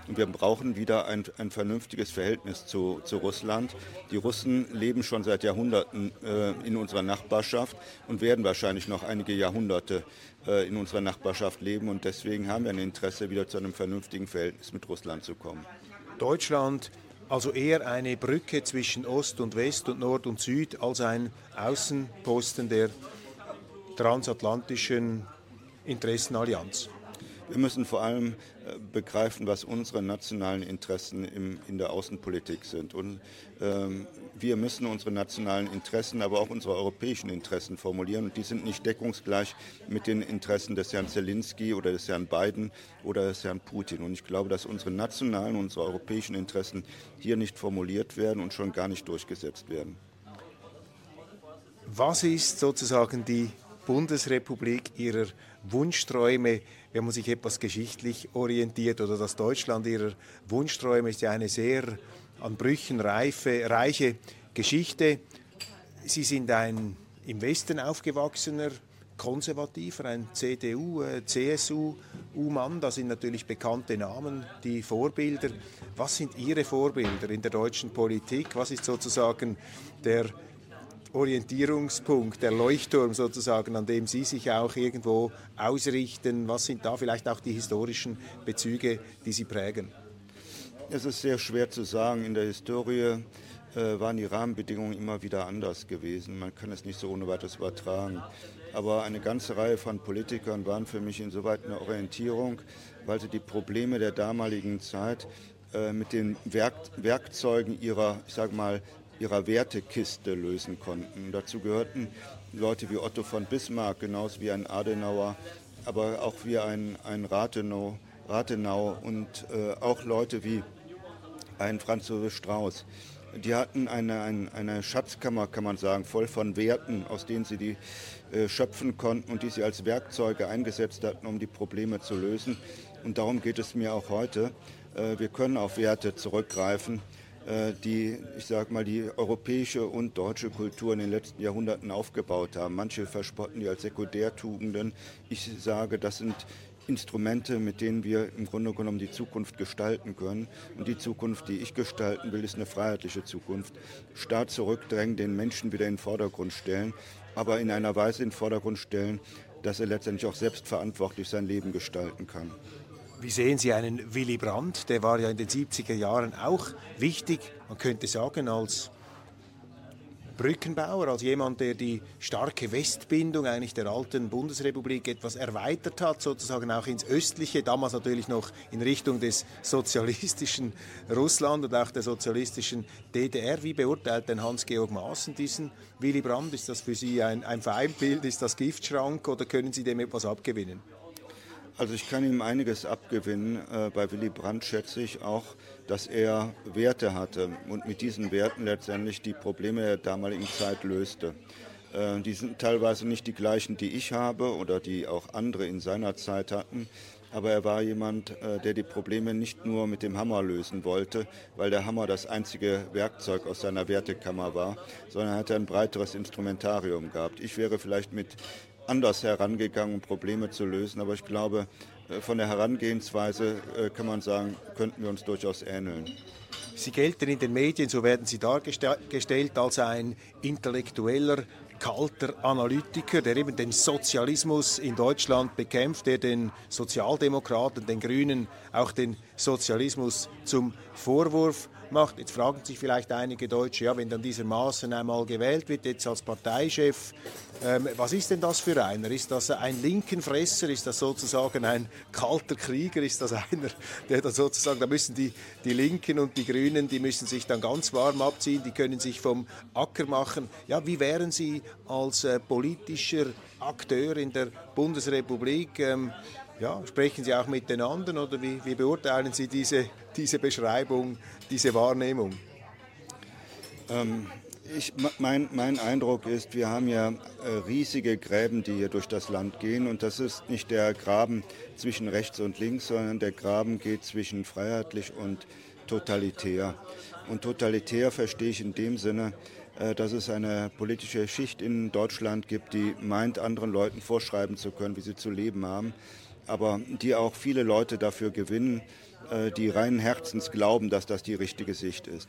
Und wir brauchen wieder ein, ein vernünftiges Verhältnis zu, zu, Russland. Die Russen leben schon seit Jahrhunderten äh, in unserer Nachbarschaft und werden wahrscheinlich noch einige Jahrhunderte äh, in unserer Nachbarschaft leben. Und deswegen haben wir ein Interesse, wieder zu einem vernünftigen Verhältnis mit Russland zu kommen. Deutschland also eher eine Brücke zwischen Ost und West und Nord und Süd als ein Außenposten der transatlantischen Interessenallianz. Wir müssen vor allem äh, begreifen, was unsere nationalen Interessen im, in der Außenpolitik sind. Und ähm, wir müssen unsere nationalen Interessen, aber auch unsere europäischen Interessen formulieren. Und die sind nicht deckungsgleich mit den Interessen des Herrn Zelensky oder des Herrn Biden oder des Herrn Putin. Und ich glaube, dass unsere nationalen, unsere europäischen Interessen hier nicht formuliert werden und schon gar nicht durchgesetzt werden. Was ist sozusagen die Bundesrepublik ihrer Wunschträume, wenn man sich etwas geschichtlich orientiert oder das Deutschland ihrer Wunschträume ist ja eine sehr an Brüchen reife, reiche Geschichte. Sie sind ein im Westen aufgewachsener Konservativer, ein CDU, äh, CSU-Mann, da sind natürlich bekannte Namen, die Vorbilder. Was sind Ihre Vorbilder in der deutschen Politik? Was ist sozusagen der Orientierungspunkt, der Leuchtturm sozusagen, an dem Sie sich auch irgendwo ausrichten? Was sind da vielleicht auch die historischen Bezüge, die Sie prägen? Es ist sehr schwer zu sagen. In der Historie äh, waren die Rahmenbedingungen immer wieder anders gewesen. Man kann es nicht so ohne weiteres übertragen. Aber eine ganze Reihe von Politikern waren für mich insoweit eine Orientierung, weil sie die Probleme der damaligen Zeit äh, mit den Werk Werkzeugen ihrer, ich sage mal, ihrer Wertekiste lösen konnten. Dazu gehörten Leute wie Otto von Bismarck, genauso wie ein Adenauer, aber auch wie ein, ein Rathenau, Rathenau und äh, auch Leute wie ein Franz Josef Strauß. Die hatten eine, eine, eine, Schatzkammer, kann man sagen, voll von Werten, aus denen sie die äh, schöpfen konnten und die sie als Werkzeuge eingesetzt hatten, um die Probleme zu lösen. Und darum geht es mir auch heute. Äh, wir können auf Werte zurückgreifen, die, ich sag mal, die europäische und deutsche Kultur in den letzten Jahrhunderten aufgebaut haben. Manche verspotten die als Sekundärtugenden. Ich sage, das sind Instrumente, mit denen wir im Grunde genommen die Zukunft gestalten können. Und die Zukunft, die ich gestalten will, ist eine freiheitliche Zukunft. Staat zurückdrängen, den Menschen wieder in den Vordergrund stellen, aber in einer Weise in den Vordergrund stellen, dass er letztendlich auch selbstverantwortlich sein Leben gestalten kann. Wie sehen Sie einen Willy Brandt? Der war ja in den 70er Jahren auch wichtig, man könnte sagen, als Brückenbauer, als jemand, der die starke Westbindung eigentlich der alten Bundesrepublik etwas erweitert hat, sozusagen auch ins östliche, damals natürlich noch in Richtung des sozialistischen Russland und auch der sozialistischen DDR. Wie beurteilt denn Hans-Georg Maaßen diesen Willy Brandt? Ist das für Sie ein, ein Feindbild, ist das Giftschrank oder können Sie dem etwas abgewinnen? Also ich kann ihm einiges abgewinnen. Äh, bei Willy Brandt schätze ich auch, dass er Werte hatte und mit diesen Werten letztendlich die Probleme der damaligen Zeit löste. Äh, die sind teilweise nicht die gleichen, die ich habe oder die auch andere in seiner Zeit hatten. Aber er war jemand, äh, der die Probleme nicht nur mit dem Hammer lösen wollte, weil der Hammer das einzige Werkzeug aus seiner Wertekammer war, sondern er hatte ein breiteres Instrumentarium gehabt. Ich wäre vielleicht mit anders herangegangen, um Probleme zu lösen. Aber ich glaube, äh, von der Herangehensweise äh, kann man sagen, könnten wir uns durchaus ähneln. Sie gelten in den Medien, so werden Sie dargestellt, als ein intellektueller, kalter Analytiker, der eben den Sozialismus in Deutschland bekämpft, der den Sozialdemokraten, den Grünen auch den Sozialismus zum Vorwurf macht. Jetzt fragen sich vielleicht einige Deutsche, ja, wenn dann dieser Maaßen einmal gewählt wird, jetzt als Parteichef, ähm, was ist denn das für einer? Ist das ein Linkenfresser? Ist das sozusagen ein kalter Krieger? Ist das einer, der dann sozusagen, da müssen die, die Linken und die Grünen, die müssen sich dann ganz warm abziehen, die können sich vom Acker machen. Ja, wie wären Sie als äh, politischer Akteur in der Bundesrepublik? Ähm, ja, sprechen Sie auch mit den anderen oder wie, wie beurteilen Sie diese, diese Beschreibung, diese Wahrnehmung? Ähm, ich, mein, mein, Eindruck ist, wir haben ja äh, riesige Gräben, die hier durch das Land gehen. Und das ist nicht der Graben zwischen rechts und links, sondern der Graben geht zwischen freiheitlich und totalitär. Und totalitär verstehe ich in dem Sinne, äh, dass es eine politische Schicht in Deutschland gibt, die meint, anderen Leuten vorschreiben zu können, wie sie zu leben haben, aber die auch viele Leute dafür gewinnen, die reinen Herzens glauben, dass das die richtige Sicht ist.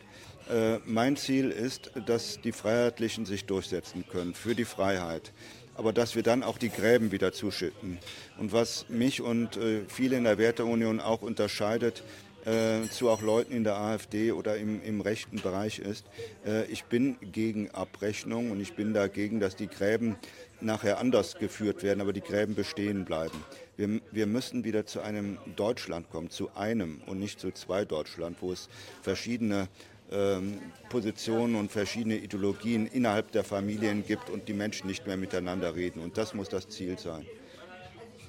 Äh, mein Ziel ist, dass die Freiheitlichen sich durchsetzen können für die Freiheit aber dass wir dann auch die Gräben wieder zuschütten. Und was mich und viele in der Werteunion auch unterscheidet, äh, zu auch Leuten in der AfD oder im, im rechten Bereich ist. Äh, ich bin gegen Abrechnung und ich bin dagegen, dass die Gräben nachher anders geführt werden, aber die Gräben bestehen bleiben. Wir, wir müssen wieder zu einem Deutschland kommen, zu einem und nicht zu zwei Deutschland, wo es verschiedene ähm, Positionen und verschiedene Ideologien innerhalb der Familien gibt und die Menschen nicht mehr miteinander reden. Und das muss das Ziel sein.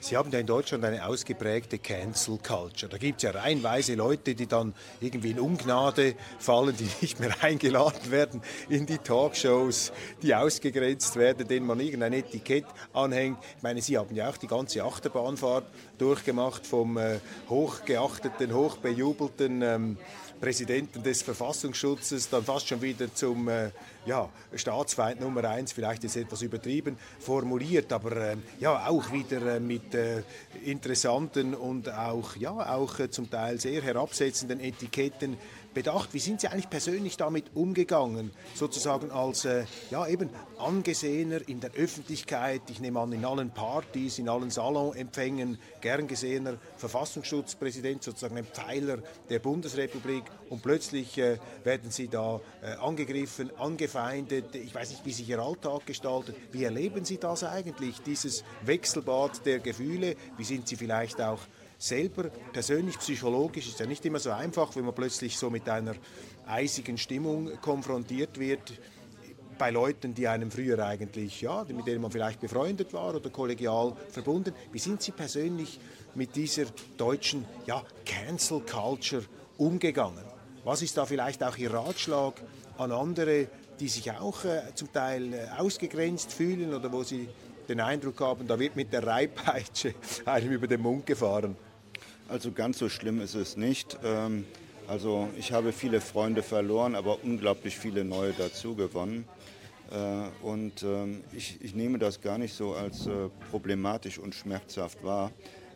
Sie haben ja in Deutschland eine ausgeprägte Cancel Culture. Da gibt es ja reihenweise Leute, die dann irgendwie in Ungnade fallen, die nicht mehr eingeladen werden in die Talkshows, die ausgegrenzt werden, denen man irgendein Etikett anhängt. Ich meine, Sie haben ja auch die ganze Achterbahnfahrt durchgemacht vom äh, hochgeachteten, hochbejubelten ähm, Präsidenten des Verfassungsschutzes dann fast schon wieder zum äh, ja, Staatsfeind Nummer eins, vielleicht ist etwas übertrieben formuliert, aber äh, ja auch wieder äh, mit äh, interessanten und auch ja auch äh, zum Teil sehr herabsetzenden Etiketten bedacht. Wie sind Sie eigentlich persönlich damit umgegangen, sozusagen als äh, ja, eben angesehener in der Öffentlichkeit, ich nehme an in allen Partys, in allen Salonempfängen, gern gesehener Verfassungsschutzpräsident, sozusagen ein Pfeiler der Bundesrepublik und plötzlich äh, werden Sie da äh, angegriffen, angefeindet. Ich weiß nicht, wie sich Ihr Alltag gestaltet. Wie erleben Sie das eigentlich, dieses Wechselbad der Gefühle? Wie sind Sie vielleicht auch selber persönlich psychologisch ist ja nicht immer so einfach, wenn man plötzlich so mit einer eisigen Stimmung konfrontiert wird bei Leuten, die einem früher eigentlich, ja, mit denen man vielleicht befreundet war oder kollegial verbunden. Wie sind Sie persönlich mit dieser deutschen ja, Cancel Culture umgegangen? Was ist da vielleicht auch Ihr Ratschlag an andere, die sich auch äh, zum Teil äh, ausgegrenzt fühlen oder wo Sie den Eindruck haben, da wird mit der Reibpeitsche einem über den Mund gefahren? Also ganz so schlimm ist es nicht. Ähm, also ich habe viele Freunde verloren, aber unglaublich viele neue dazu gewonnen. Äh, und ähm, ich, ich nehme das gar nicht so als äh, problematisch und schmerzhaft wahr,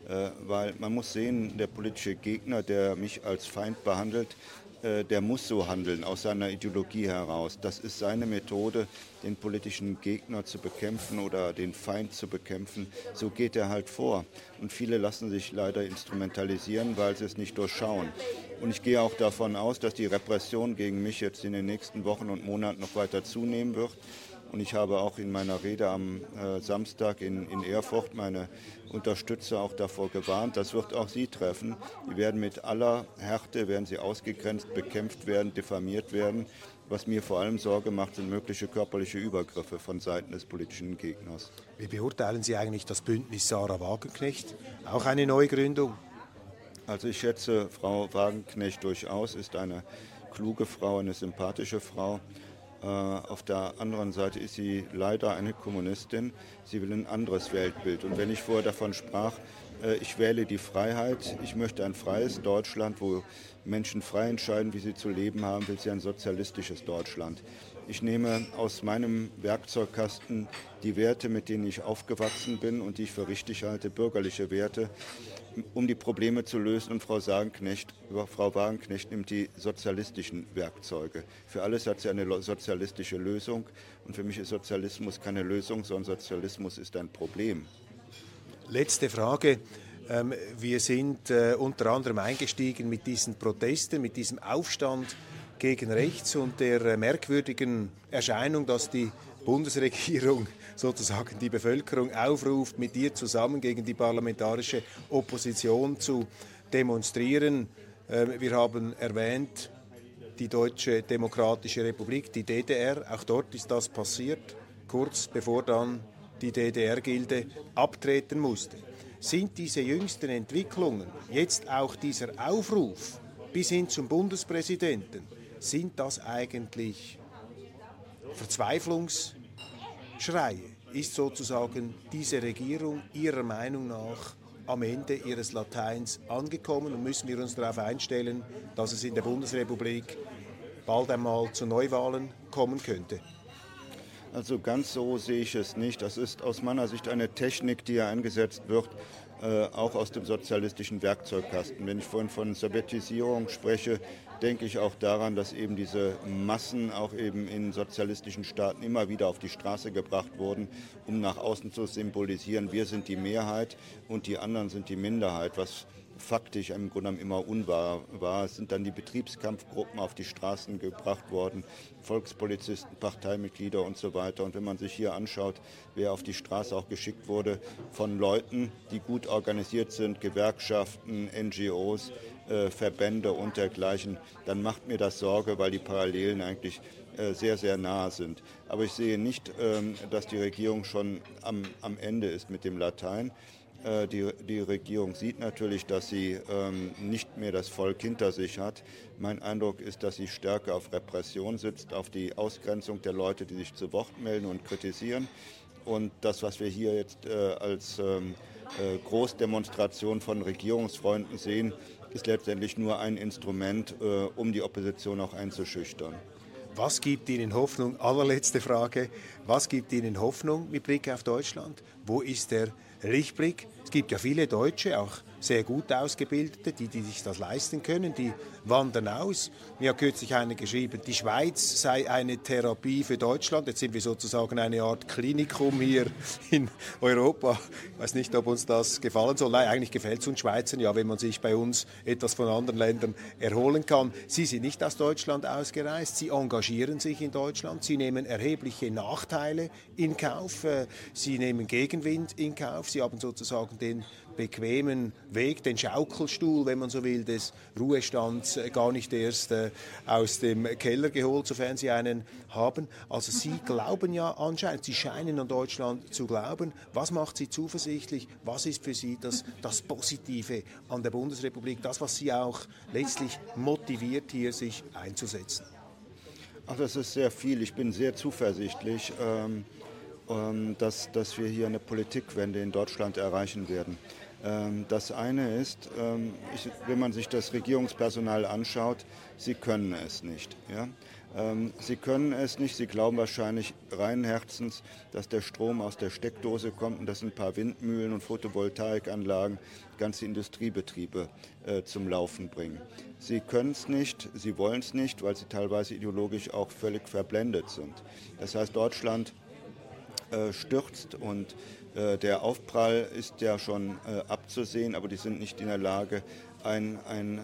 äh, weil man muss sehen, der politische Gegner, der mich als Feind behandelt, der muss so handeln, aus seiner Ideologie heraus. Das ist seine Methode, den politischen Gegner zu bekämpfen oder den Feind zu bekämpfen. So geht er halt vor. Und viele lassen sich leider instrumentalisieren, weil sie es nicht durchschauen. Und ich gehe auch davon aus, dass die Repression gegen mich jetzt in den nächsten Wochen und Monaten noch weiter zunehmen wird. Und ich habe auch in meiner Rede am äh, Samstag in, in Erfurt meine Unterstützer auch davor gewarnt. Das wird auch sie treffen. Die werden mit aller Härte, werden sie ausgegrenzt, bekämpft werden, diffamiert werden. Was mir vor allem Sorge macht, sind mögliche körperliche Übergriffe von Seiten des politischen Gegners. Wie beurteilen Sie eigentlich das Bündnis Sarah Wagenknecht? Auch eine Neugründung? Also ich schätze Frau Wagenknecht durchaus, ist eine kluge Frau, eine sympathische Frau. Äh, auf der anderen Seite ist sie leider eine Kommunistin. Sie will ein anderes Weltbild. Und wenn ich vorher davon sprach, äh, ich wähle die Freiheit, ich möchte ein freies Deutschland, wo Menschen frei entscheiden, wie sie zu leben haben, will sie ein sozialistisches Deutschland. Ich nehme aus meinem Werkzeugkasten die Werte, mit denen ich aufgewachsen bin und die ich für richtig halte, bürgerliche Werte um die Probleme zu lösen. Und Frau, Sagenknecht, Frau Wagenknecht nimmt die sozialistischen Werkzeuge. Für alles hat sie eine sozialistische Lösung. Und für mich ist Sozialismus keine Lösung, sondern Sozialismus ist ein Problem. Letzte Frage. Ähm, wir sind äh, unter anderem eingestiegen mit diesen Protesten, mit diesem Aufstand gegen rechts und der merkwürdigen Erscheinung, dass die Bundesregierung sozusagen die Bevölkerung aufruft, mit ihr zusammen gegen die parlamentarische Opposition zu demonstrieren. Ähm, wir haben erwähnt, die Deutsche Demokratische Republik, die DDR, auch dort ist das passiert, kurz bevor dann die DDR-Gilde abtreten musste. Sind diese jüngsten Entwicklungen, jetzt auch dieser Aufruf bis hin zum Bundespräsidenten, sind das eigentlich Verzweiflungsschreie? Ist sozusagen diese Regierung Ihrer Meinung nach am Ende ihres Lateins angekommen und müssen wir uns darauf einstellen, dass es in der Bundesrepublik bald einmal zu Neuwahlen kommen könnte? Also ganz so sehe ich es nicht. Das ist aus meiner Sicht eine Technik, die ja eingesetzt wird, äh, auch aus dem sozialistischen Werkzeugkasten. Wenn ich vorhin von Sowjetisierung spreche, denke ich auch daran, dass eben diese Massen auch eben in sozialistischen Staaten immer wieder auf die Straße gebracht wurden, um nach außen zu symbolisieren, wir sind die Mehrheit und die anderen sind die Minderheit, was faktisch im Grunde genommen immer unwahr war. Es sind dann die Betriebskampfgruppen auf die Straßen gebracht worden, Volkspolizisten, Parteimitglieder und so weiter. Und wenn man sich hier anschaut, wer auf die Straße auch geschickt wurde, von Leuten, die gut organisiert sind, Gewerkschaften, NGOs, Verbände und dergleichen, dann macht mir das Sorge, weil die Parallelen eigentlich äh, sehr, sehr nahe sind. Aber ich sehe nicht, ähm, dass die Regierung schon am, am Ende ist mit dem Latein. Äh, die, die Regierung sieht natürlich, dass sie ähm, nicht mehr das Volk hinter sich hat. Mein Eindruck ist, dass sie stärker auf Repression sitzt, auf die Ausgrenzung der Leute, die sich zu Wort melden und kritisieren. Und das, was wir hier jetzt äh, als ähm, äh, Großdemonstration von Regierungsfreunden sehen, ist letztendlich nur ein Instrument, äh, um die Opposition auch einzuschüchtern. Was gibt Ihnen Hoffnung? Allerletzte Frage. Was gibt Ihnen Hoffnung mit Blick auf Deutschland? Wo ist der Lichtblick? Gibt ja viele Deutsche, auch sehr gut ausgebildete, die, die sich das leisten können, die wandern aus. Mir hat kürzlich einer geschrieben, die Schweiz sei eine Therapie für Deutschland. Jetzt sind wir sozusagen eine Art Klinikum hier in Europa. Ich weiß nicht, ob uns das gefallen soll. Nein, eigentlich gefällt es uns Schweizern ja, wenn man sich bei uns etwas von anderen Ländern erholen kann. Sie sind nicht aus Deutschland ausgereist, sie engagieren sich in Deutschland, sie nehmen erhebliche Nachteile in Kauf, äh, sie nehmen Gegenwind in Kauf, sie haben sozusagen den bequemen Weg, den Schaukelstuhl, wenn man so will, des Ruhestands äh, gar nicht erst äh, aus dem Keller geholt, sofern Sie einen haben. Also Sie glauben ja anscheinend, Sie scheinen an Deutschland zu glauben. Was macht Sie zuversichtlich? Was ist für Sie das, das Positive an der Bundesrepublik? Das, was Sie auch letztlich motiviert, hier sich einzusetzen? Ach, das ist sehr viel. Ich bin sehr zuversichtlich. Ähm ähm, dass, dass wir hier eine Politikwende in Deutschland erreichen werden. Ähm, das eine ist, ähm, wenn man sich das Regierungspersonal anschaut, sie können es nicht. Ja? Ähm, sie können es nicht, sie glauben wahrscheinlich rein Herzens, dass der Strom aus der Steckdose kommt und dass ein paar Windmühlen und Photovoltaikanlagen ganze Industriebetriebe äh, zum Laufen bringen. Sie können es nicht, sie wollen es nicht, weil sie teilweise ideologisch auch völlig verblendet sind. Das heißt, Deutschland äh, stürzt und äh, der Aufprall ist ja schon äh, abzusehen, aber die sind nicht in der Lage, ein, ein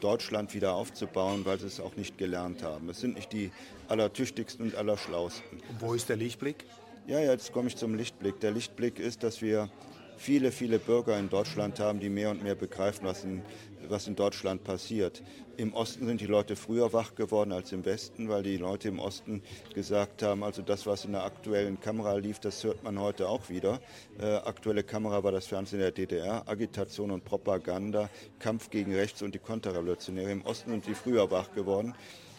Deutschland wieder aufzubauen, weil sie es auch nicht gelernt haben. Es sind nicht die allertüchtigsten und allerschlausten. Und wo ist der Lichtblick? Ja, jetzt komme ich zum Lichtblick. Der Lichtblick ist, dass wir viele, viele Bürger in Deutschland haben, die mehr und mehr begreifen, was in, was in Deutschland passiert. Im Osten sind die Leute früher wach geworden als im Westen, weil die Leute im Osten gesagt haben, also das, was in der aktuellen Kamera lief, das hört man heute auch wieder. Äh, aktuelle Kamera war das Fernsehen der DDR, Agitation und Propaganda, Kampf gegen Rechts und die Konterrevolutionäre. Im Osten sind die früher wach geworden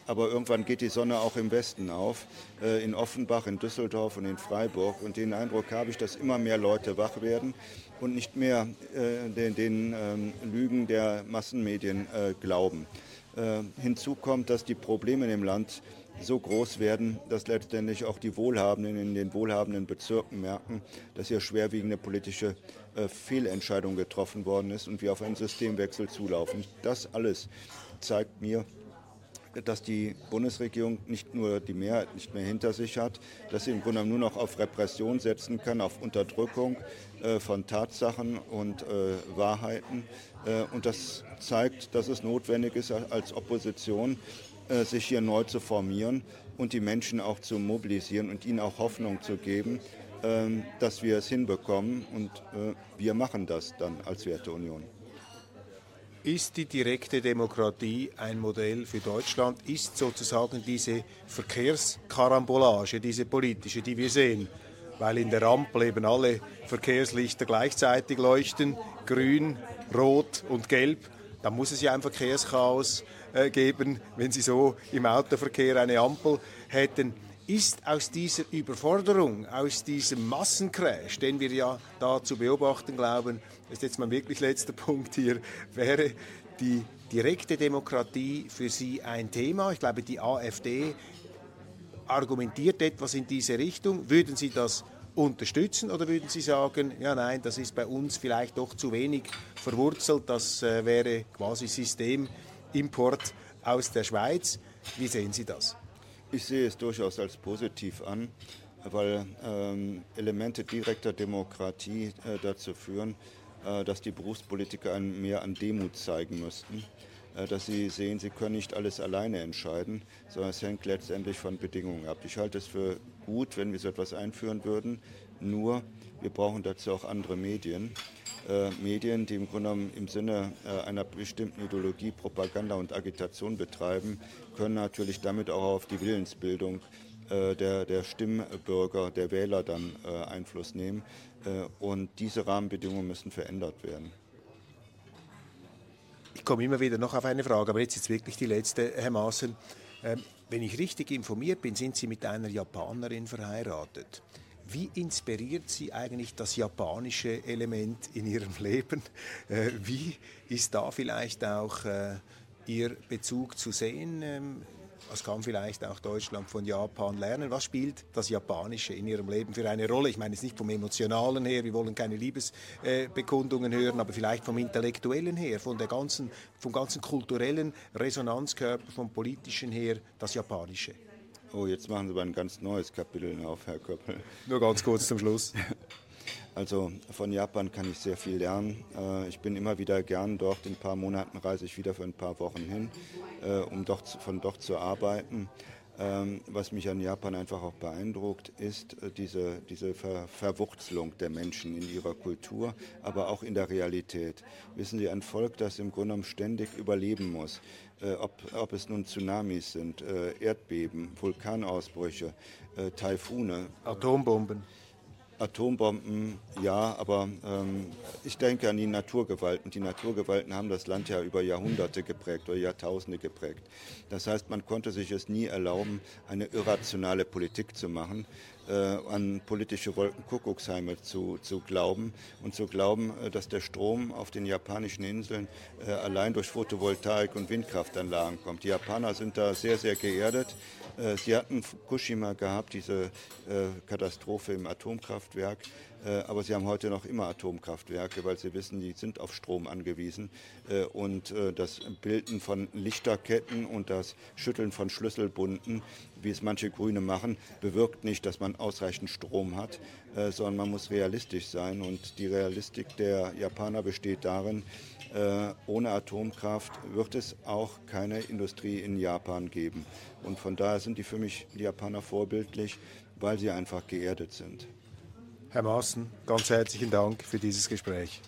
aber irgendwann geht die Sonne auch im Westen auf, äh, in Offenbach, in Düsseldorf und in Freiburg. Und den Eindruck habe ich, dass immer mehr Leute wach werden und nicht mehr äh, den, den ähm, Lügen der Massenmedien äh, glauben. Äh, hinzu kommt, dass die Probleme im Land so groß werden, dass letztendlich auch die Wohlhabenden in den wohlhabenden Bezirken merken, dass hier schwerwiegende politische äh, Fehlentscheidung getroffen worden ist und wir auf einen Systemwechsel zulaufen. Das alles zeigt mir, dass die Bundesregierung nicht nur die Mehrheit nicht mehr hinter sich hat, dass sie im Grunde nur noch auf Repression setzen kann, auf Unterdrückung äh, von Tatsachen und äh, Wahrheiten. Äh, und das zeigt, dass es notwendig ist, als Opposition äh, sich hier neu zu formieren und die Menschen auch zu mobilisieren und ihnen auch Hoffnung zu geben, ähm, dass wir es hinbekommen. Und äh, wir machen das dann als Werteunion. Ist die direkte Demokratie ein Modell für Deutschland? Ist sozusagen diese Verkehrskarambolage, diese politische, die wir sehen, weil in der Ampel eben alle Verkehrslichter gleichzeitig leuchten, grün, rot und gelb, dann muss es ja ein Verkehrschaos äh, geben, wenn Sie so im Autoverkehr eine Ampel hätten ist aus dieser Überforderung, aus diesem Massencrash, den wir ja da zu beobachten glauben, das ist jetzt mein wirklich letzter Punkt hier, wäre die direkte Demokratie für Sie ein Thema. Ich glaube, die AfD argumentiert etwas in diese Richtung. Würden Sie das unterstützen oder würden Sie sagen, ja nein, das ist bei uns vielleicht doch zu wenig verwurzelt, das äh, wäre quasi Systemimport aus der Schweiz? Wie sehen Sie das? Ich sehe es durchaus als positiv an, weil ähm, Elemente direkter Demokratie äh, dazu führen, äh, dass die Berufspolitiker ein, mehr an Demut zeigen müssten, äh, dass sie sehen, sie können nicht alles alleine entscheiden, sondern es hängt letztendlich von Bedingungen ab. Ich halte es für gut, wenn wir so etwas einführen würden, nur wir brauchen dazu auch andere Medien. Äh, Medien, die im Grunde genommen im Sinne äh, einer bestimmten Ideologie Propaganda und Agitation betreiben, können natürlich damit auch auf die Willensbildung äh, der, der Stimmbürger, der Wähler dann äh, Einfluss nehmen. Äh, und diese Rahmenbedingungen müssen verändert werden. Ich komme immer wieder noch auf eine Frage, aber jetzt ist wirklich die letzte, Herr Maaßen. Ähm, wenn ich richtig informiert bin, sind Sie mit einer Japanerin verheiratet. Wie inspiriert Sie eigentlich das japanische Element in Ihrem Leben? Äh, wie ist da vielleicht auch äh, Ihr Bezug zu sehen? Ähm, was kann vielleicht auch Deutschland von Japan lernen? Was spielt das Japanische in Ihrem Leben für eine Rolle? Ich meine es nicht vom Emotionalen her, wir wollen keine Liebesbekundungen hören, aber vielleicht vom Intellektuellen her, von der ganzen, vom ganzen kulturellen Resonanzkörper, vom politischen her, das Japanische. Oh, jetzt machen Sie aber ein ganz neues Kapitel auf, Herr Köppel. Nur ganz kurz zum Schluss. Also von Japan kann ich sehr viel lernen. Äh, ich bin immer wieder gern dort. In ein paar Monaten reise ich wieder für ein paar Wochen hin, äh, um dort, von dort zu arbeiten. Ähm, was mich an Japan einfach auch beeindruckt, ist äh, diese, diese Ver Verwurzelung der Menschen in ihrer Kultur, aber auch in der Realität. Wissen Sie, ein Volk, das im Grunde genommen ständig überleben muss, äh, ob, ob, es nun Tsunamis sind, äh, Erdbeben, Vulkanausbrüche, äh, Taifune. Atombomben. Atombomben, ja, aber ähm, ich denke an die Naturgewalten. Die Naturgewalten haben das Land ja über Jahrhunderte geprägt oder Jahrtausende geprägt. Das heißt, man konnte sich es nie erlauben, eine irrationale Politik zu machen, an politische Wolkenkuckucksheime zu, zu glauben und zu glauben, äh, dass der Strom auf den japanischen Inseln äh, allein durch Photovoltaik und Windkraftanlagen kommt. Die Japaner sind da sehr, sehr geerdet. Äh, sie hatten Fukushima gehabt, diese äh, Katastrophe im Atomkraftwerk. Äh, aber sie haben heute noch immer Atomkraftwerke, weil sie wissen, die sind auf Strom angewiesen. Und das Bilden von Lichterketten und das Schütteln von Schlüsselbunden, wie es manche Grüne machen, bewirkt nicht, dass man ausreichend Strom hat, sondern man muss realistisch sein. Und die Realistik der Japaner besteht darin, äh, ohne Atomkraft wird es auch keine Industrie in Japan geben. Und von daher sind die für mich, die Japaner, vorbildlich, weil sie einfach geerdet sind. Herr Maaßen, ganz herzlichen Dank für dieses Gespräch.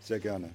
Sehr gerne.